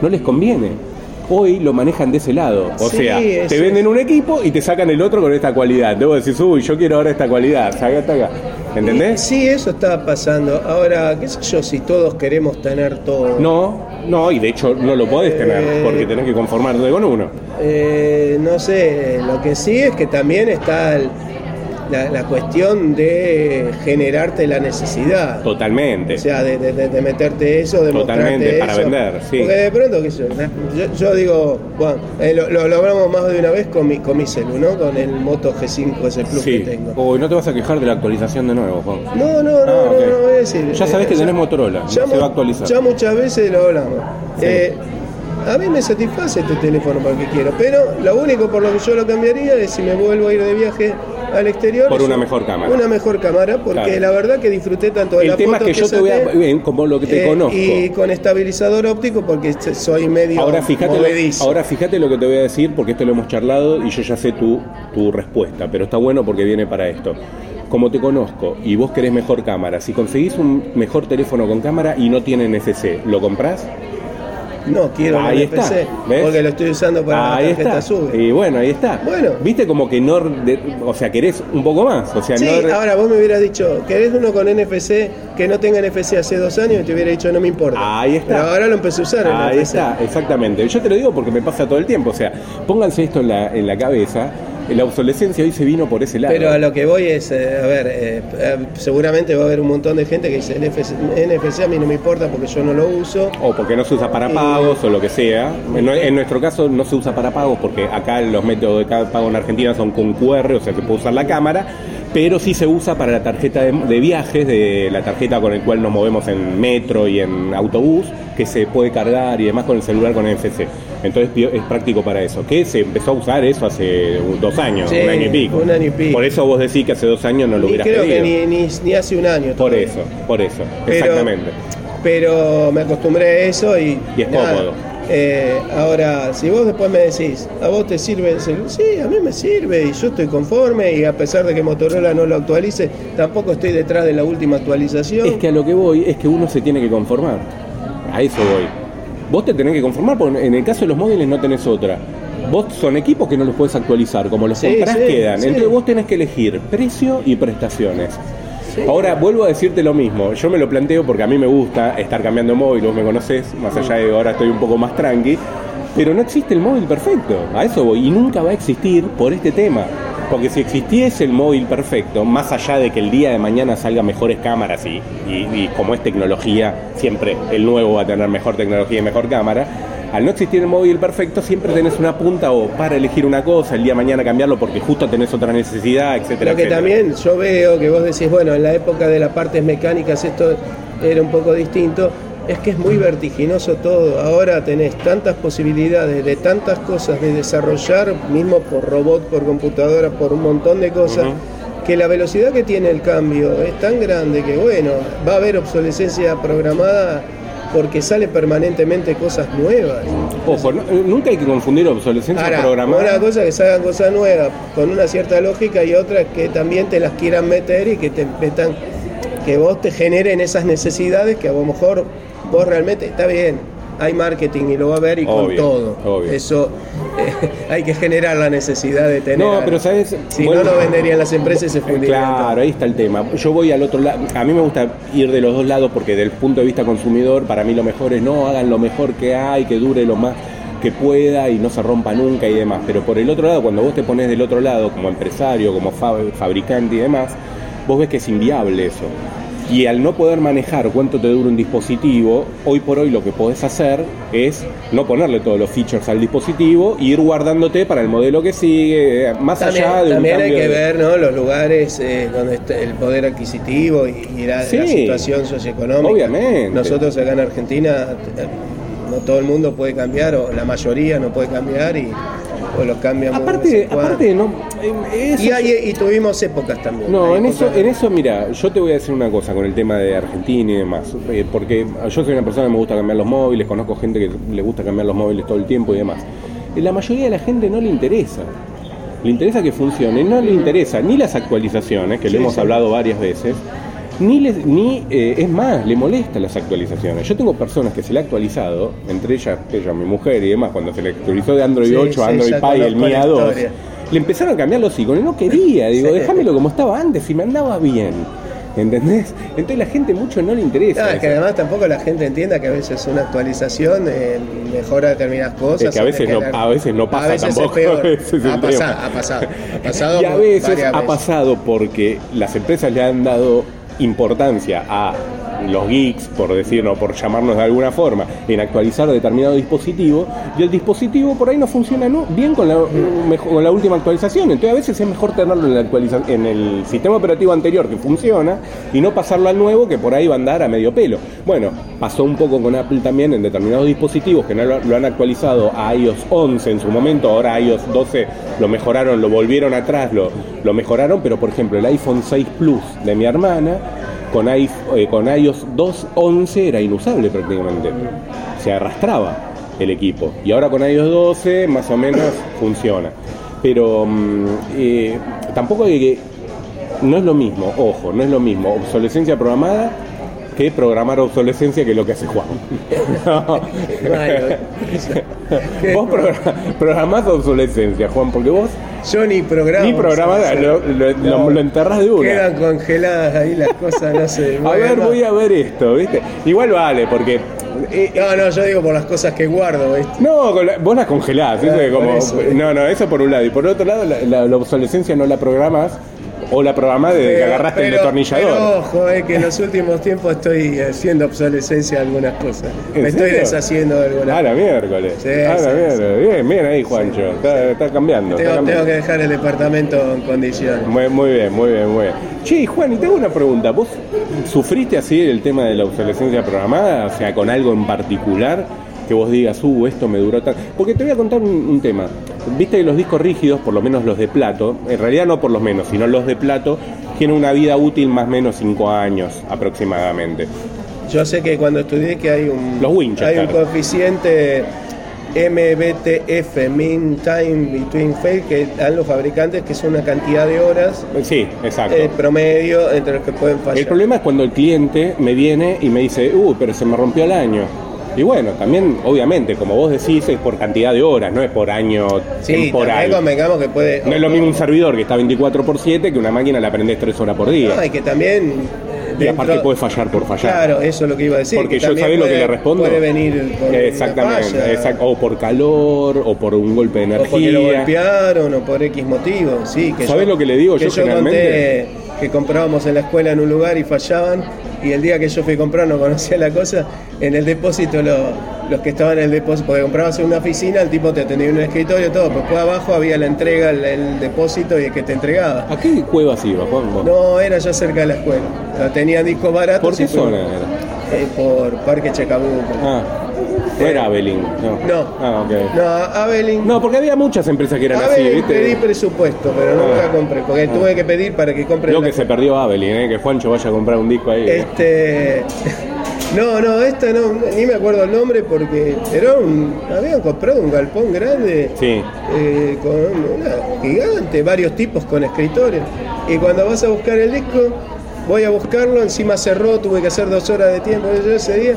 No les conviene. Hoy lo manejan de ese lado. O Sí, sea, te venden un equipo y te sacan el otro con esta cualidad. Debo decir, uy, yo quiero ahora esta cualidad. Saca acá. ¿Entendés? Sí, eso está pasando. Ahora, qué sé yo, si todos queremos tener todo. No, no, y de hecho no lo podés tener Eh. porque tenés que conformarte con uno. Eh, no sé, lo que sí es que también está el- la, la cuestión de generarte la necesidad. Totalmente. O sea, de, de- de- de meterte eso, de Totalmente, mostrarte para eso. vender, sí. Porque de pronto, qué sé yo, yo, yo digo, Juan, eh, lo, lo, lo hablamos más de una vez con mi, con mi celu, ¿no? Con el Moto G5, ese Plus Sí. que tengo. Uy, no te vas a quejar de la actualización de nuevo, Juan. No, no, no, Ah, no, no, voy a decir. Ya sabés que eh, tenés Motorola, no se va a actualizar. Ya muchas veces lo hablamos. Sí. Eh, a mí me satisface este teléfono para el que quiero, pero lo único por lo que yo lo cambiaría es si me vuelvo a ir de viaje al exterior. Por es una un- mejor cámara. Una mejor cámara, porque Claro. la verdad que disfruté tanto de El la tema es foto que yo te voy a. como lo que te eh, conozco. Y con estabilizador óptico, porque soy medio Ahora fíjate, lo, ahora fíjate lo que te voy a decir, porque esto lo hemos charlado y yo ya sé tu, tu respuesta, pero está bueno porque viene para esto. Como te conozco y vos querés mejor cámara, si conseguís un mejor teléfono con cámara y no tiene NFC, ¿lo comprás? No quiero Ahí está, ¿ves? porque lo estoy usando para Ahí la tarjeta está. SUBE. Y bueno, ahí está. Bueno. Viste como que no. de- o sea, querés un poco más. O sea, Sí, no. ahora vos me hubieras dicho, ¿querés uno con NFC que no tenga NFC hace dos años? Y te hubiera dicho, no me importa. Ahí está. Pero ahora lo empecé a usar Ahí está, exactamente. Yo te lo digo porque me pasa todo el tiempo. O sea, pónganse esto en la, en la cabeza. La obsolescencia hoy se vino por ese lado. Pero a lo que voy es, eh, a ver, eh, eh, seguramente va a haber un montón de gente que dice, NFC, NFC a mí no me importa porque yo no lo uso. O porque no se usa para pagos o lo que sea. En, en nuestro caso no se usa para pagos porque acá los métodos de pago en Argentina son con QR, o sea, se puede usar la cámara, pero sí se usa para la tarjeta de, de viajes, de la tarjeta con el cual nos movemos en metro y en autobús, que se puede cargar y demás con el celular con NFC. Entonces es práctico para eso. Que se empezó a usar eso hace dos años, Sí, un año y pico. un año y pico. Por eso vos decís que hace dos años no lo hubieras creo pedido. que ni, ni, ni hace un año. Por todavía. eso, por eso, Pero- exactamente. Pero me acostumbré a eso y. Y es nada. cómodo. Eh, ahora, si vos después me decís, ¿a vos te sirve el celular? Sí, a mí me sirve y yo estoy conforme y a pesar de que Motorola no lo actualice, tampoco estoy detrás de la última actualización. Es que a lo que voy es que uno se tiene que conformar. A eso voy. Vos te tenés que conformar porque en el caso de los móviles no tenés otra. Vos son equipos que no los puedes actualizar, como los Sí, quedan. sí. Entonces vos tenés que elegir precio y prestaciones. Ahora vuelvo a decirte lo mismo, yo me lo planteo porque a mí me gusta estar cambiando móvil, vos me conocés, más allá de ahora estoy un poco más tranqui, pero no existe el móvil perfecto, a eso voy, y nunca va a existir por este tema. Porque si existiese el móvil perfecto, más allá de que el día de mañana salgan mejores cámaras y, y- y como es tecnología, siempre el nuevo va a tener mejor tecnología y mejor cámara, al no existir el móvil perfecto, siempre tenés una punta o para elegir una cosa, el día de mañana cambiarlo porque justo tenés otra necesidad, etcétera, Lo que etcétera. también yo veo que vos decís, bueno, en la época de las partes mecánicas esto era un poco distinto, es que es muy vertiginoso todo. Ahora tenés tantas posibilidades de tantas cosas de desarrollar, mismo por robot, por computadora, por un montón de cosas, que la velocidad que tiene el cambio es tan grande que, bueno, va a haber obsolescencia programada porque sale permanentemente cosas nuevas. Ojo, no- nunca hay que confundir obsolescencia Ahora, programada. una cosa es que salgan cosas nuevas con una cierta lógica y otra es que también te las quieran meter y que te metan, que vos te generen esas necesidades que a lo mejor vos realmente, está bien, hay marketing y lo va a ver y con todo. obvio. Eso eh, [laughs] hay que generar la necesidad de tener. No, pero sabes, Si bueno, no, no venderían las empresas y se fundirían. Claro, todo. ahí está el tema. Yo voy al otro lado. A mí me gusta ir de los dos lados porque del punto de vista consumidor, para mí lo mejor es no hagan lo mejor que hay, que dure lo más que pueda y no se rompa nunca y demás. Pero por el otro lado, cuando vos te pones del otro lado como empresario, como fab- fabricante y demás, vos ves que es inviable eso. Y al no poder manejar cuánto te dura un dispositivo, hoy por hoy lo que podés hacer es no ponerle todos los features al dispositivo y ir guardándote para el modelo que sigue, más También, allá de un también hay que de- ver ¿no? los lugares eh, donde está el poder adquisitivo y, y la, Sí. la situación socioeconómica. Obviamente. Nosotros acá en Argentina eh, no todo el mundo puede cambiar, o la mayoría no puede cambiar y o lo cambia muy de vez Aparte, aparte no, eh, eso- y, hay- y tuvimos épocas también. No, en eso, en eso, mira, yo te voy a decir una cosa con el tema de Argentina y demás, eh, porque yo soy una persona que me gusta cambiar los móviles, conozco gente que le gusta cambiar los móviles todo el tiempo y demás. Y la mayoría de la gente no le interesa. Le interesa que funcione, no le interesa ni las actualizaciones, que Sí, lo hemos sí. hablado varias veces, ni, les- ni eh, es más, le molesta las actualizaciones. Yo tengo personas que se le ha actualizado, entre ellas, ella, mi mujer y demás, cuando se le actualizó de Android Sí, 8 a Android Pie, el MIA 2, historia. le empezaron a cambiar los iconos, no quería, digo, Sí. déjamelo como estaba antes y me andaba bien. ¿Entendés? Entonces la gente mucho no le interesa. No, es que además tampoco la gente entienda que a veces una actualización eh, mejora determinadas cosas. Es que a veces no- a veces no pasa a veces es tampoco, peor. [laughs] es el ha, pasado, ha pasado, ha pasado. [laughs] y a veces ha pasado porque las empresas le han dado importancia a los geeks, por decirlo, por llamarnos de alguna forma, en actualizar determinado dispositivo, y el dispositivo por ahí no funciona ¿no? bien con la, con la última actualización. Entonces a veces es mejor tenerlo en, la en el sistema operativo anterior que funciona y no pasarlo al nuevo que por ahí va a andar a medio pelo. Bueno, pasó un poco con Apple también en determinados dispositivos que no lo, lo han actualizado a iOS 11 en su momento, ahora iOS 12 lo mejoraron, lo volvieron atrás, lo, lo mejoraron, pero por ejemplo el iPhone 6 Plus de mi hermana con, i- eh, con iOS 2.11 era inusable prácticamente. Se arrastraba el equipo. Y ahora con iOS 12 más o menos funciona. Pero mm, eh, tampoco hay que... No es lo mismo, ojo, no es lo mismo obsolescencia programada que programar obsolescencia que es lo que hace Juan. [laughs] No. [laughs] Vos progra- programás obsolescencia, Juan, porque vos Yo ni programa. ni programás, lo, lo, enterrás de una. Quedan congeladas ahí las cosas, no sé. A ver, voy a ver esto, ¿viste? Igual vale, porque. eh, No, no, yo digo por las cosas que guardo, ¿viste? no, la- vos las congelás, ¿viste? Ah, por Como, no, no, eso por un lado. Y por otro lado, la, la- la obsolescencia no la programás o la programás desde que Pero- agarraste el pero- destornillador. Pero ojo, es que en los últimos tiempos estoy haciendo obsolescencia de algunas cosas. ¿En Me estoy serio? deshaciendo de algunas Ah, la miércoles. Sí, ah, sí, la miércoles. Bien, bien ahí, Juancho. Está, está cambiando. está Tengo, cambiando. tengo que dejar el departamento en condiciones. Muy, muy bien, muy bien, muy bien. Che, Juan, y tengo una pregunta. ¿Vos sufriste así el tema de la obsolescencia programada? O sea, con algo en particular que vos digas, uh, esto me duró tanto. Porque te voy a contar un, un tema. Viste que los discos rígidos, por lo menos los de plato, en realidad no por lo menos, sino los de plato, tienen una vida útil más o menos 5 años aproximadamente. Yo sé que cuando estudié que hay un, Los Winchester. hay un coeficiente MBTF, Mean Time Between Fail, que dan los fabricantes, que es una cantidad de horas Sí, exacto. eh, promedio entre los que pueden fallar. El problema es cuando el cliente me viene y me dice, uh, pero se me rompió el año. Y bueno, también, obviamente, como vos decís, es por cantidad de horas, no es por año sí, temporal. que puede... No es lo mismo un servidor que está 24 por 7 que una máquina la prendés 3 horas por día. No, y que también... eh, y aparte dentro- puede fallar por fallar. Claro, eso es lo que iba a decir. Porque que yo sabés lo que puede- le respondo. Puede venir por Exactamente, una falla, exact- o por calor, o por un golpe de o porque lo energía. golpearon, o por X motivo. Sí, que ¿Sabés yo- lo que le digo que yo generalmente? conté que comprábamos en la escuela en un lugar y fallaban, y el día que yo fui a comprar no conocía la cosa, en el depósito lo- los que estaban en el depósito, porque comprabas en una oficina, el tipo te atendía en un escritorio, todo, pero después abajo había la entrega, el, el depósito y el que te entregaba. ¿A qué cuevas iba, Juan? vos? No, era ya cerca de la escuela. Tenía discos baratos. ¿Por qué y fui- zona era? Eh, por Parque Chacabuco. Ah, no era Abelín. No. No. Ah, ok. No, Abelín. No, porque había muchas empresas que eran así, Abelín ¿viste? pedí presupuesto, pero nunca Ah. compré, porque tuve que pedir para que compre Lo que se perdió Abelín, ¿eh? que Juancho vaya a comprar un disco ahí. Este. No, no, esta no, ni me acuerdo el nombre porque era un. Habían comprado un galpón grande. Sí. eh, con una gigante, varios tipos con escritorios. Y cuando vas a buscar el disco, voy a buscarlo, encima cerró, tuve que hacer dos horas de tiempo ese día.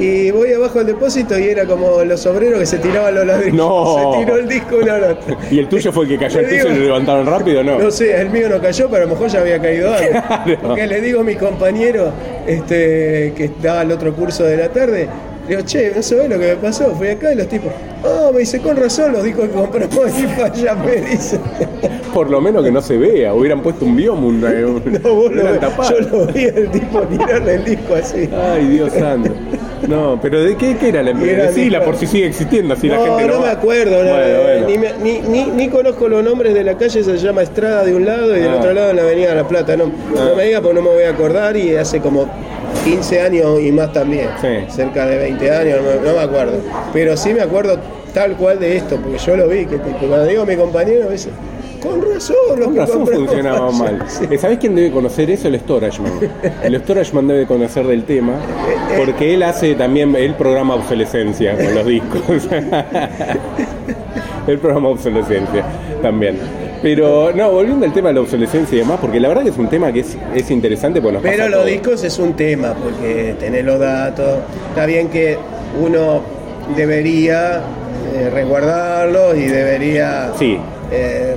Y voy abajo al depósito y era como los obreros que se tiraban los ladrillos. No. [laughs] Se tiró el disco una hora. ¿Y el tuyo fue el que cayó al Le piso y lo levantaron rápido o no? No sé, el mío no cayó, pero a lo mejor ya había caído [laughs] antes. Claro. Porque le digo a mi compañero este, que daba el otro curso de la tarde, Digo, che, no sabés lo que me pasó. Fui acá y los tipos, oh, me dice, con razón los discos que compramos [laughs] y falla, me dice. Por lo menos que no se vea, hubieran puesto un bioma, un, [laughs] un- No, vos lo tapado. Yo lo vi el tipo [laughs] tirarle el disco así. Ay, Dios santo. No, pero ¿de qué, qué era la empresa? Decila disco- por si sigue existiendo, así la gente no no me acuerdo, no, Bueno, bueno. Ni, me- ni, ni, ni conozco los nombres de la calle, se llama Estrada de un lado y del Ah. otro lado en la Avenida La Plata. No, no me diga porque no me voy a acordar y hace como 15 años y más también, Sí. cerca de 20 años, no, me- no me acuerdo. Pero sí me acuerdo tal cual de esto, porque yo lo vi, que tipo, cuando digo a mi compañero, me dice, con razón, los Con que razón funcionaba [laughs] falla". mal. Sí. Eh, ¿Sabés quién debe conocer eso? El Storageman. El Storageman debe conocer del tema, [laughs] porque él hace también, él programa obsolescencia con los discos. [laughs] él programa obsolescencia también. Pero, no, volviendo al tema de la obsolescencia y demás, porque la verdad que es un tema que es, es interesante. Porque nos Pero pasa los discos es un tema, porque tener los datos, está bien que uno debería eh, resguardarlos y debería Sí. eh,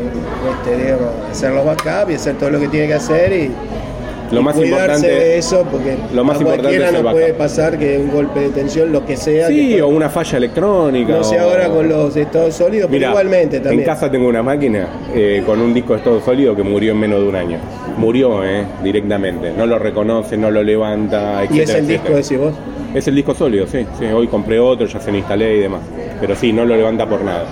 este, digamos, hacer los backups y hacer todo lo que tiene que hacer y, Lo más importante- de eso, porque lo más a importante cualquiera es el no puede pasar que un golpe de tensión, lo que sea, Sí, que o una falla electrónica. no sé ahora con los estados sólidos, pero igualmente también. En casa tengo una máquina eh, con un disco de estado sólido que murió en menos de un año. Murió, eh, directamente. No lo reconoce, no lo levanta, y es etcétera, el disco, etcétera. decís vos. Es el disco sólido, sí, sí. Hoy compré otro, ya se lo instalé y demás. Pero sí, no lo levanta por nada.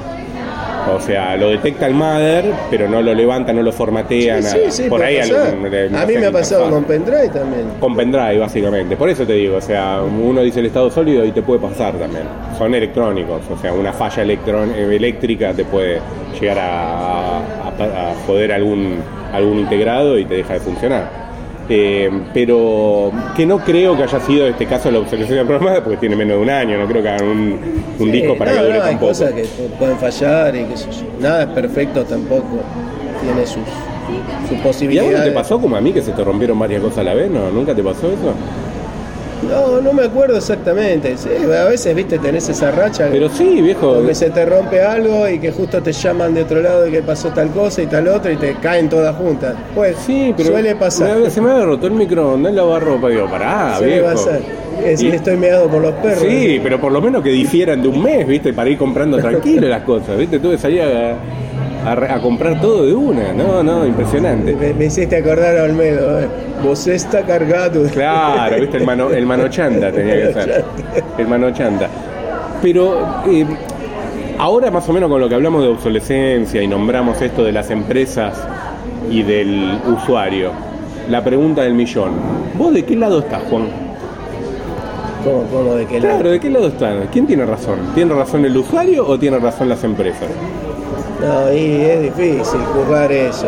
O sea, lo detecta el Mother, pero no lo levanta, no lo formatea, Sí, nada. sí, sí, por ahí algún- A mí me ha pasado con pendrive también. Con pendrive, básicamente. Por eso te digo, o sea, uno dice el estado sólido y te puede pasar también. Son electrónicos, o sea, una falla electrón- eh, eléctrica te puede llegar a, a- a joder algún, algún integrado y te deja de funcionar. Eh, pero que no creo que haya sido este caso la obsolescencia programada porque tiene menos de un año, no creo que hagan un, un Sí, disco para no, que dure no, hay tan poco. cosas que pueden fallar y que nada es perfecto tampoco. Tiene sus, sus ¿Y a vos posibilidades. no te pasó como a mí que se te rompieron varias cosas a la vez? ¿No? ¿Nunca te pasó eso? No, no me acuerdo exactamente. Sí, a veces, viste, tenés esa racha que- Pero sí, viejo. donde se te rompe algo y que justo te llaman de otro lado y que pasó tal cosa y tal otra y te caen todas juntas. Pues Sí, pero suele pasar. me- se me había roto el microondas en lavarropa. Digo, pará, viejo. pasar. Es Y- estoy meado por los perros. Sí, pero por lo menos que difieran de un mes, ¿viste? Para ir comprando [laughs] tranquilo las cosas, ¿viste? Tuve que salir a, a comprar todo de una, no, no, impresionante. Me, me hiciste acordar a Olmedo. eh. Vos está cargado. Claro, ¿viste? El mano, el tenía que ser. El mano chanta. Pero eh, ahora más o menos con lo que hablamos de obsolescencia y nombramos esto de las empresas y del usuario, la pregunta del millón. ¿Vos de qué lado estás, Juan? ¿Cómo, cómo, de qué lado? Claro, ¿de qué lado están? ¿Quién tiene razón? ¿Tiene razón el usuario o tiene razón las empresas? No, y es difícil juzgar eso.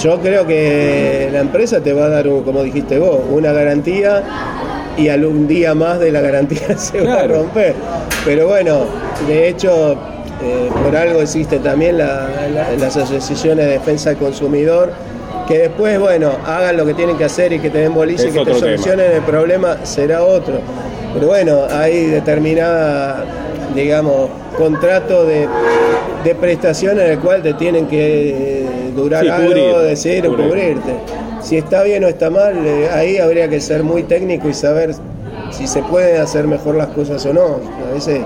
Yo creo que la empresa te va a dar, un- como dijiste vos, una garantía y al un día más de la garantía [laughs] se va a romper. Pero bueno, de hecho, eh, por algo existe también la- la- las asociaciones de defensa del consumidor, que después, bueno, hagan lo que tienen que hacer y que te den boliche y que te tema. solucionen el problema, será otro. Pero bueno, hay determinada, digamos, contrato de, de prestación en el cual te tienen que eh, durar Sí, algo, cubrir, decir o cubrir. cubrirte. Si está bien o está mal, eh, ahí habría que ser muy técnico y saber si se pueden hacer mejor las cosas o no. A veces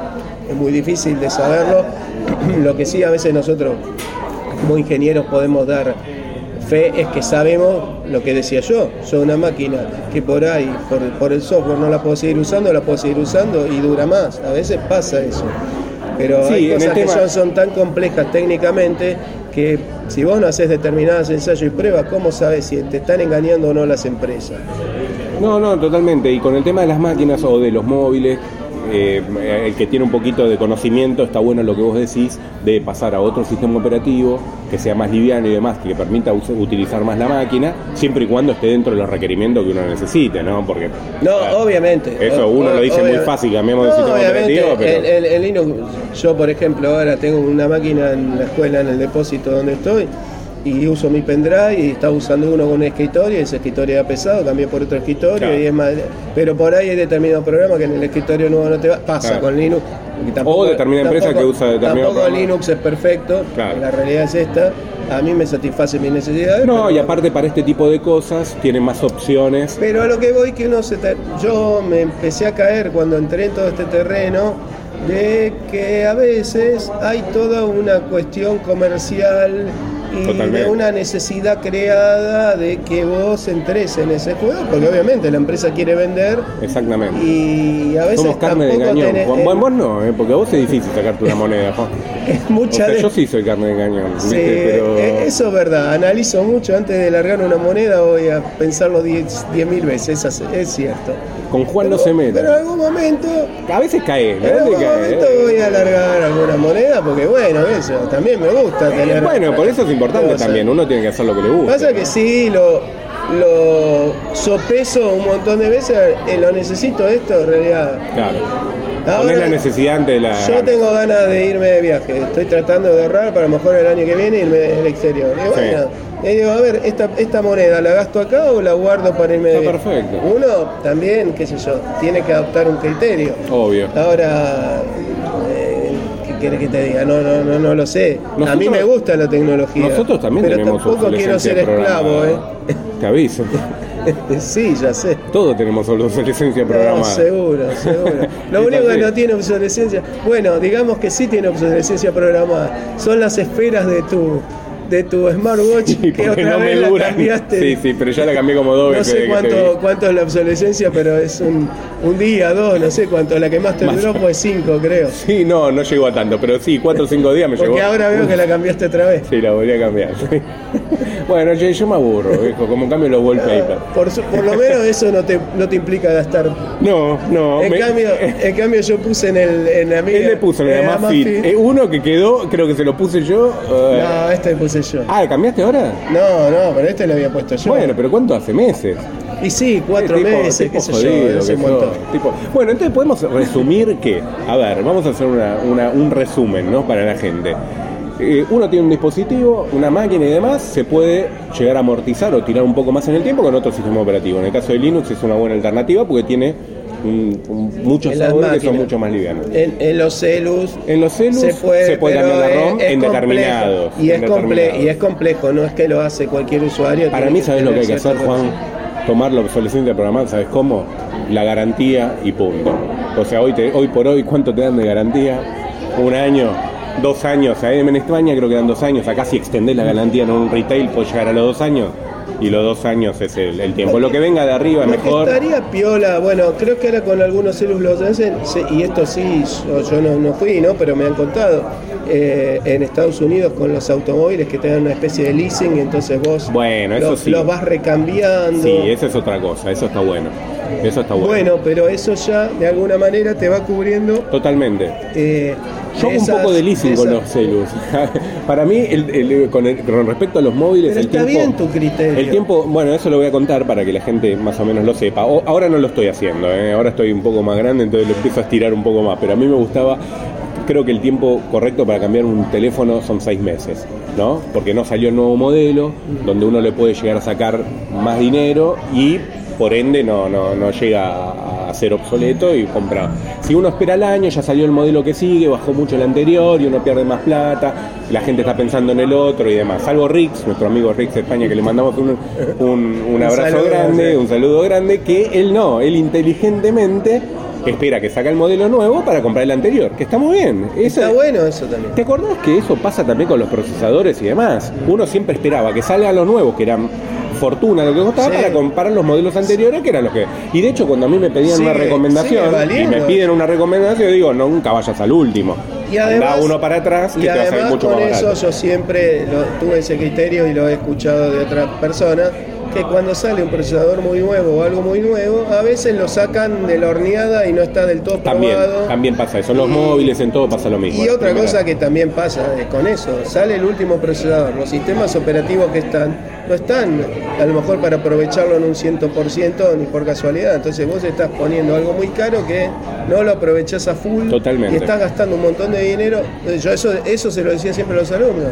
es muy difícil de saberlo. [clears throat] Lo que sí a veces nosotros como ingenieros podemos dar fe es que sabemos lo que decía yo. Soy una máquina que por ahí, por, por el software no la puedo seguir usando, la puedo seguir usando y dura más. A veces pasa eso. Pero Sí, hay en el cosas que son, son tan complejas técnicamente que si vos no haces determinadas ensayos y pruebas, ¿cómo sabes si te están engañando o no las empresas? No, no, totalmente. Y con el tema de las máquinas o de los móviles, eh, el que tiene un poquito de conocimiento, está bueno lo que vos decís de pasar a otro sistema operativo que sea más liviano y demás, que permita utilizar más la máquina, siempre y cuando esté dentro de los requerimientos que uno necesite, ¿no? Porque No, claro, obviamente. Eso uno o- lo dice muy fácil, cambiamos de sistema operativo, pero Linux, yo por ejemplo ahora tengo una máquina en la escuela, en el depósito donde estoy, y uso mi pendrive y estaba usando uno con un escritorio, y ese escritorio era pesado, cambié por otro escritorio Claro. y es más. Pero por ahí hay determinados programas que en el escritorio nuevo no te va. Pasa Claro. con Linux. O determinada empresa que usa determinado Tampoco programa. Linux es perfecto, Claro. la realidad es esta. a mí me satisface mis necesidades. No, y aparte para este tipo de cosas tienen más opciones. Pero a lo que voy que uno se... Yo me empecé a caer cuando entré en todo este terreno de que a veces hay toda una cuestión comercial y Totalmente. de una necesidad creada de que vos entres en ese juego, porque obviamente la empresa quiere vender Exactamente. y a veces Somos carne de cañón. tenés- Juan, vos, vos no, ¿eh? porque a vos es difícil sacarte una moneda, Juan. [laughs] es O mucha sea, de- yo sí soy carne de cañón, Sí, ¿viste? pero... eh, eso es verdad. Analizo mucho antes de largar una moneda, voy a pensarlo 10 mil veces, es, es cierto. Con Juan no se mete. Pero en algún momento, A veces cae, en algún cae, momento ¿eh? voy a largar alguna moneda, porque bueno, eso, también me gusta tener... Bueno, por eso es importante cosas. también, uno tiene que hacer lo que le gusta. Pasa que sí, lo, lo sopeso un montón de veces, eh, lo necesito esto, en realidad. Claro. Ahora, la necesidad ante la... Yo tengo ganas de irme de viaje, estoy tratando de ahorrar para a lo mejor el año que viene irme al exterior. Y bueno, y digo, a ver, esta, esta moneda, ¿la gasto acá o la guardo para irme de Está viaje? perfecto. Uno también, qué sé yo, tiene que adoptar un criterio. Obvio. Ahora, eh, ¿qué querés que te diga? No, no, no, no lo sé. a mí me gusta la tecnología. Nosotros también pero tenemos tampoco quiero ser esclavo, ¿eh? [laughs] Te aviso. [laughs] sí, ya sé. Todos tenemos obsolescencia No, programada. seguro, seguro. [laughs] Lo único que no tiene obsolescencia, bueno, digamos que sí tiene obsolescencia programada, son las esferas de tu de tu smartwatch que otra no me vez la cambiaste. Sí, sí, pero ya la cambié como dos No veces. sé que te cuánto, cuánto es la obsolescencia, pero es un, un día, dos, no sé cuánto. La que más te duró fue cinco, creo. Sí, no, no llegó a tanto, pero sí, cuatro o cinco días me llegó. Porque ahora veo que la cambiaste otra vez. Sí, la volví a cambiar. [laughs] bueno, yo, yo me aburro, viejo, como cambio los wallpapers. Por, su- por lo menos eso no te, no te implica gastar. No, no. En me- cambio, [laughs] en cambio yo puse en el en la mía- Él le puso en en la más fit. Eh, uno que quedó, creo que se lo puse yo. eh, No, este puse yo. Ah, ¿cambiaste ahora? No, no, pero este lo había puesto yo. Bueno, pero ¿cuánto hace meses? Y sí, cuatro Tipo- meses, tipo qué sé jodido yo, es que un montón. sos, tipo- Bueno, entonces podemos resumir que, a ver, vamos a hacer una- una- un resumen, ¿no? Para la gente. Eh, uno tiene un dispositivo, una máquina y demás, se puede llegar a amortizar o tirar un poco más en el tiempo con otro sistema operativo. En el caso de Linux es una buena alternativa porque tiene un- un- muchos sabores que son mucho más livianos. En, en los celus En los celus se puede, cambiar pero la es- ROM es en determinados. Y es, y es complejo, no es que lo hace cualquier usuario. Para mí, ¿sabes lo que hay que hacer, Juan? Tomar la obsolescencia programada, ¿sabes cómo? La garantía y punto. O sea, hoy, te- hoy por hoy, ¿cuánto te dan de garantía? Un año, dos años. A en España creo que dan dos años. Acá si extendés la garantía en un retail puede llegar a los dos años. Y los dos años es el, el tiempo. Lo que venga de arriba Lo que mejor. estaría piola, bueno, creo que ahora con algunos celus lo hacen, se- y esto sí, yo, yo no, no fui, ¿no? Pero me han contado, eh, en Estados Unidos con los automóviles que te dan una especie de leasing, y entonces vos Bueno, eso los, sí. los vas recambiando. Sí, esa es otra cosa. Eso está bueno. Eso está bueno. Bueno, pero eso ya de alguna manera te va cubriendo. Totalmente. eh, Yo hago un poco de leasing con los celus. [laughs] Para mí, el- el- con, el- con respecto a los móviles, Pero el está tiempo, bien tu criterio. El tiempo, bueno, eso lo voy a contar para que la gente más o menos lo sepa. O- ahora no lo estoy haciendo, ¿eh? ahora estoy un poco más grande, entonces lo empiezo a estirar un poco más. Pero a mí me gustaba, creo que el tiempo correcto para cambiar un teléfono son seis meses, ¿no? Porque no salió el nuevo modelo, donde uno le puede llegar a sacar más dinero y por ende no, no, no llega a, ser obsoleto y compra. Si uno espera al año, ya salió el modelo que sigue, bajó mucho el anterior y uno pierde más plata, la gente está pensando en el otro y demás. Salvo Rix, nuestro amigo Rix de España, que le mandamos un, un- un abrazo grande, un saludo grande, que él no, él inteligentemente espera que saque el modelo nuevo para comprar el anterior, que está muy bien. Eso- Está bueno eso también. ¿Te acordás que eso pasa también con los procesadores y demás? Uno siempre esperaba que salga lo nuevo, que eran fortuna lo que costaba, Sí. para comparar los modelos anteriores, que eran los que... Y de hecho, cuando a mí me pedían una recomendación, y me piden una recomendación, digo, nunca vayas al último. Y además, Anda uno para atrás, que y te va a salir además mucho con más eso yo siempre lo- tuve ese criterio y lo he escuchado de otras personas, que cuando sale un procesador muy nuevo o algo muy nuevo, a veces lo sacan de la horneada y no está del todo También, probado. también pasa eso. Los móviles, en todo pasa lo mismo. Y otra cosa que también pasa eh, con eso, sale el último procesador, los sistemas operativos que están, no están a lo mejor para aprovecharlo en un 100% ni por casualidad, entonces vos estás poniendo algo muy caro que no lo aprovechás a full Totalmente. y estás gastando un montón de dinero, yo eso, eso se lo decía siempre a los alumnos.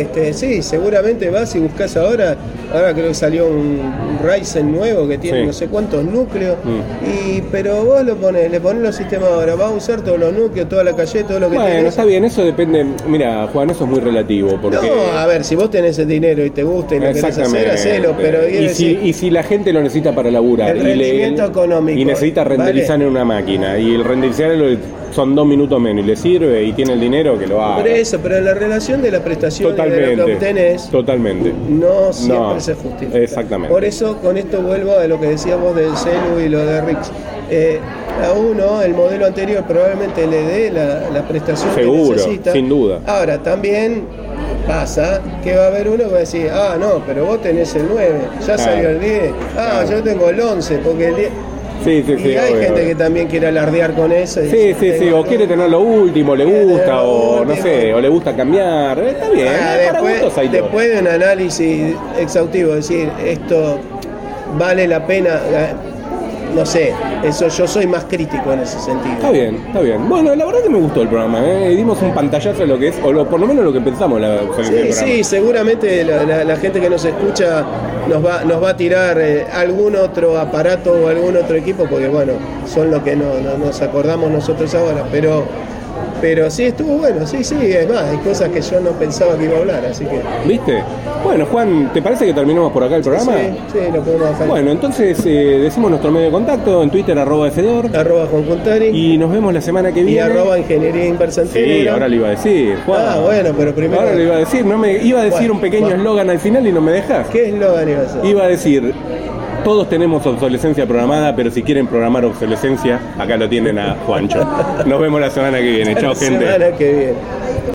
Este, sí, seguramente vas y buscas ahora. Ahora creo que salió un, Ryzen nuevo que tiene Sí. no sé cuántos núcleos. Mm. Y, pero vos lo pones, le pones los sistemas ahora, vas a usar todos los núcleos, toda la calle, todo lo que Bueno, tenés. está bien, eso depende. Mira, Juan, eso es muy relativo. Porque No, a ver, si vos tenés el dinero y te gusta y lo querés hacer, hacelo, pero y, si, y si la gente lo necesita para laburar El y, le- rendimiento económico, y necesita renderizar ¿vale? en una máquina y el renderizar son dos minutos menos y le sirve y tiene el dinero que lo haga. por eso, pero en la relación de la prestación y de lo que Totalmente. obtenés, Totalmente. no siempre No, se justifica. exactamente. Por eso, con esto vuelvo a lo que decías vos del celu y lo de Rix. Eh, a uno, el modelo anterior probablemente le dé la, la prestación Seguro, que necesita. sin duda. Ahora, también pasa que va a haber uno que va a decir, ah, no, pero vos tenés el 9, ya salió el 10, ah, Claro. yo tengo el 11, porque el 10... Sí, sí, y sí. hay obvio. gente que también quiere alardear con eso. y Sí, sí, sí, o quiere tener lo último, le gusta, o no sé, o le gusta cambiar. Está bien, Ah, eh, después, hay después de un análisis exhaustivo, decir, esto vale la pena, eh, no sé, eso yo soy más crítico en ese sentido. Está bien, está bien. Bueno, la verdad que me gustó el programa, ¿eh? dimos un pantallazo de lo que es, o lo- por lo menos lo que pensamos la, Sí, sí, seguramente la, la- la gente que nos escucha nos va, nos va a tirar eh, algún otro aparato o algún otro equipo, porque bueno, son lo que no, no- nos acordamos nosotros ahora, pero, pero sí estuvo bueno, sí, sí, es más, hay cosas que yo no pensaba que iba a hablar, así que ¿Viste? Bueno, Juan, ¿te parece que terminemos por acá el programa? sí, sí, lo podemos dejar. Bueno, entonces eh, decimos nuestro medio de contacto en Twitter, arroba Fedor, arroba Juan Contari y, y nos vemos la semana que viene. arroba Ingeniería Inversa en Sí, ahora lo iba a decir. Juan. Ah, bueno, pero primero. Ahora lo iba a decir, no me iba a decir un pequeño eslogan al final y no me dejas. ¿Qué eslogan iba a ser? Iba a decir, todos tenemos obsolescencia programada, pero si quieren programar obsolescencia, acá lo tienen a Juancho. Nos vemos la semana que viene. Chao, La gente. semana que viene.